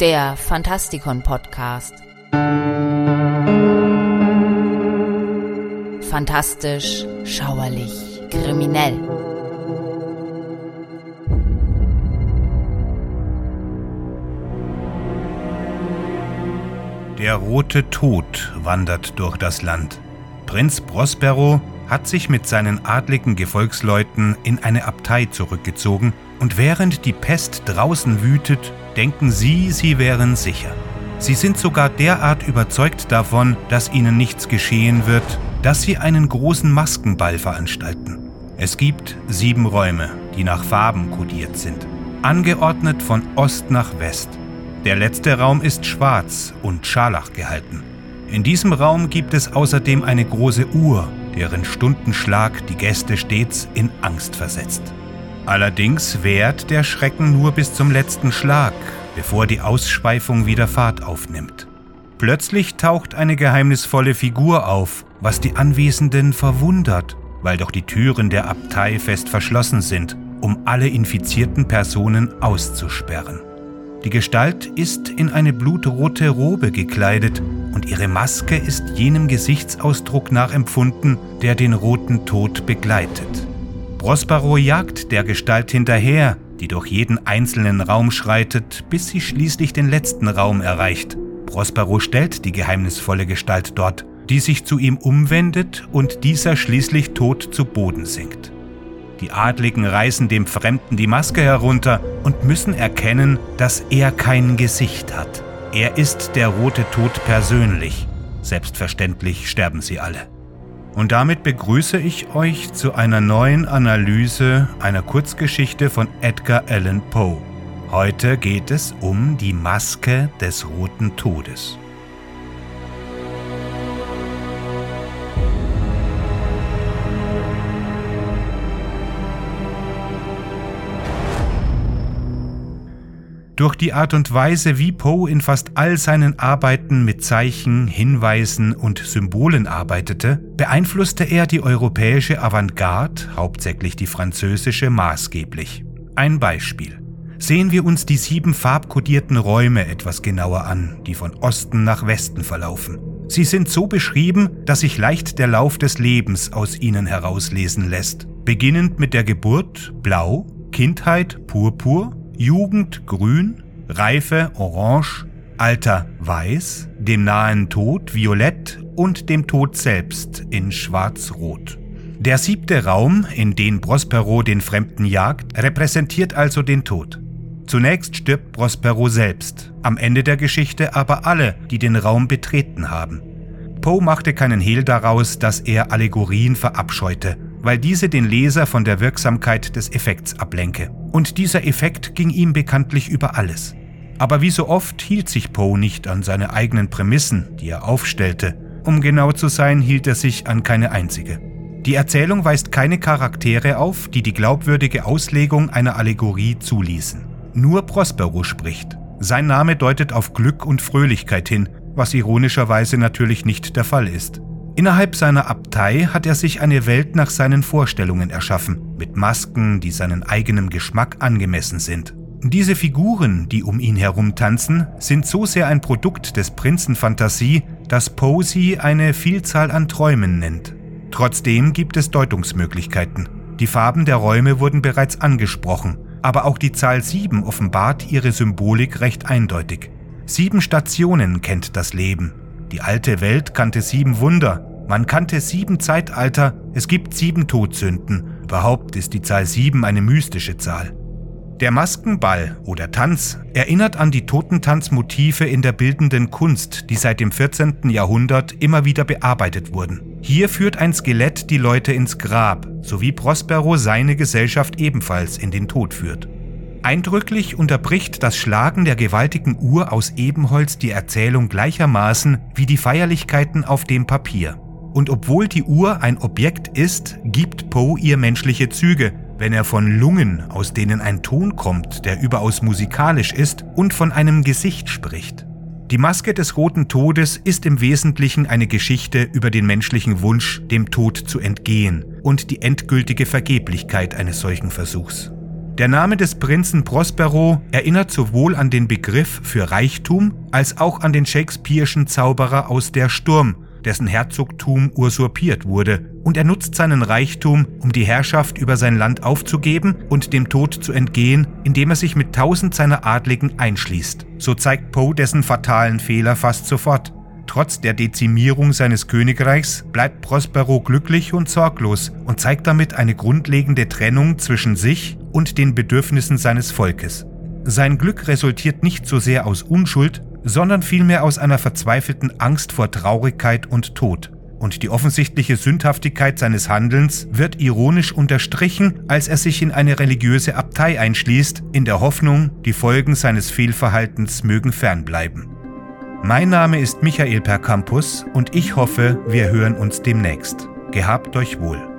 der Fantastikon Podcast. Fantastisch, schauerlich, kriminell. Der rote Tod wandert durch das Land. Prinz Prospero hat sich mit seinen adligen Gefolgsleuten in eine Abtei zurückgezogen und während die Pest draußen wütet, denken sie, sie wären sicher. Sie sind sogar derart überzeugt davon, dass ihnen nichts geschehen wird, dass sie einen großen Maskenball veranstalten. Es gibt sieben Räume, die nach Farben kodiert sind, angeordnet von Ost nach West. Der letzte Raum ist schwarz und scharlach gehalten. In diesem Raum gibt es außerdem eine große Uhr, deren Stundenschlag die Gäste stets in Angst versetzt. Allerdings währt der Schrecken nur bis zum letzten Schlag, bevor die Ausschweifung wieder Fahrt aufnimmt. Plötzlich taucht eine geheimnisvolle Figur auf, was die Anwesenden verwundert, weil doch die Türen der Abtei fest verschlossen sind, um alle infizierten Personen auszusperren. Die Gestalt ist in eine blutrote Robe gekleidet und ihre Maske ist jenem Gesichtsausdruck nachempfunden, der den roten Tod begleitet. Prospero jagt der Gestalt hinterher, die durch jeden einzelnen Raum schreitet, bis sie schließlich den letzten Raum erreicht. Prospero stellt die geheimnisvolle Gestalt dort, die sich zu ihm umwendet und dieser schließlich tot zu Boden sinkt. Die Adligen reißen dem Fremden die Maske herunter und müssen erkennen, dass er kein Gesicht hat. Er ist der rote Tod persönlich. Selbstverständlich sterben sie alle. Und damit begrüße ich euch zu einer neuen Analyse einer Kurzgeschichte von Edgar Allan Poe. Heute geht es um die Maske des roten Todes. Durch die Art und Weise, wie Poe in fast all seinen Arbeiten mit Zeichen, Hinweisen und Symbolen arbeitete, beeinflusste er die europäische Avantgarde, hauptsächlich die französische, maßgeblich. Ein Beispiel. Sehen wir uns die sieben farbkodierten Räume etwas genauer an, die von Osten nach Westen verlaufen. Sie sind so beschrieben, dass sich leicht der Lauf des Lebens aus ihnen herauslesen lässt. Beginnend mit der Geburt blau, Kindheit purpur, Jugend grün, Reife orange, Alter weiß, dem nahen Tod violett und dem Tod selbst in schwarz-rot. Der siebte Raum, in den Prospero den Fremden jagt, repräsentiert also den Tod. Zunächst stirbt Prospero selbst, am Ende der Geschichte aber alle, die den Raum betreten haben. Poe machte keinen Hehl daraus, dass er Allegorien verabscheute weil diese den Leser von der Wirksamkeit des Effekts ablenke. Und dieser Effekt ging ihm bekanntlich über alles. Aber wie so oft hielt sich Poe nicht an seine eigenen Prämissen, die er aufstellte. Um genau zu sein, hielt er sich an keine einzige. Die Erzählung weist keine Charaktere auf, die die glaubwürdige Auslegung einer Allegorie zuließen. Nur Prospero spricht. Sein Name deutet auf Glück und Fröhlichkeit hin, was ironischerweise natürlich nicht der Fall ist. Innerhalb seiner Abtei hat er sich eine Welt nach seinen Vorstellungen erschaffen, mit Masken, die seinen eigenen Geschmack angemessen sind. Diese Figuren, die um ihn herum tanzen, sind so sehr ein Produkt des Prinzenfantasie, dass Poe eine Vielzahl an Träumen nennt. Trotzdem gibt es Deutungsmöglichkeiten. Die Farben der Räume wurden bereits angesprochen, aber auch die Zahl 7 offenbart ihre Symbolik recht eindeutig. Sieben Stationen kennt das Leben, die alte Welt kannte sieben Wunder, man kannte sieben Zeitalter, es gibt sieben Todsünden. Überhaupt ist die Zahl sieben eine mystische Zahl. Der Maskenball oder Tanz erinnert an die Totentanzmotive in der bildenden Kunst, die seit dem 14. Jahrhundert immer wieder bearbeitet wurden. Hier führt ein Skelett die Leute ins Grab, so wie Prospero seine Gesellschaft ebenfalls in den Tod führt. Eindrücklich unterbricht das Schlagen der gewaltigen Uhr aus Ebenholz die Erzählung gleichermaßen wie die Feierlichkeiten auf dem Papier. Und obwohl die Uhr ein Objekt ist, gibt Poe ihr menschliche Züge, wenn er von Lungen, aus denen ein Ton kommt, der überaus musikalisch ist, und von einem Gesicht spricht. Die Maske des Roten Todes ist im Wesentlichen eine Geschichte über den menschlichen Wunsch, dem Tod zu entgehen und die endgültige Vergeblichkeit eines solchen Versuchs. Der Name des Prinzen Prospero erinnert sowohl an den Begriff für Reichtum als auch an den Shakespeare'schen Zauberer aus der Sturm, dessen Herzogtum usurpiert wurde, und er nutzt seinen Reichtum, um die Herrschaft über sein Land aufzugeben und dem Tod zu entgehen, indem er sich mit tausend seiner Adligen einschließt. So zeigt Poe dessen fatalen Fehler fast sofort. Trotz der Dezimierung seines Königreichs bleibt Prospero glücklich und sorglos und zeigt damit eine grundlegende Trennung zwischen sich und den Bedürfnissen seines Volkes. Sein Glück resultiert nicht so sehr aus Unschuld, sondern vielmehr aus einer verzweifelten Angst vor Traurigkeit und Tod. Und die offensichtliche Sündhaftigkeit seines Handelns wird ironisch unterstrichen, als er sich in eine religiöse Abtei einschließt, in der Hoffnung, die Folgen seines Fehlverhaltens mögen fernbleiben. Mein Name ist Michael Percampus und ich hoffe, wir hören uns demnächst. Gehabt euch wohl.